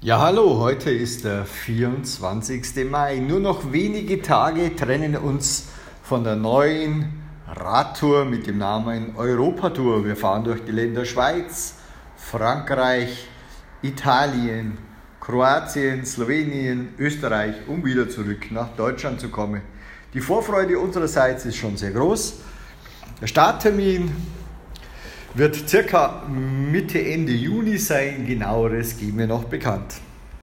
Ja, hallo, heute ist der 24. Mai. Nur noch wenige Tage trennen uns von der neuen Radtour mit dem Namen Europatour. Wir fahren durch die Länder Schweiz, Frankreich, Italien, Kroatien, Slowenien, Österreich, um wieder zurück nach Deutschland zu kommen. Die Vorfreude unsererseits ist schon sehr groß. Der Starttermin wird circa Mitte, Ende Juni sein. Genaueres geben wir noch bekannt.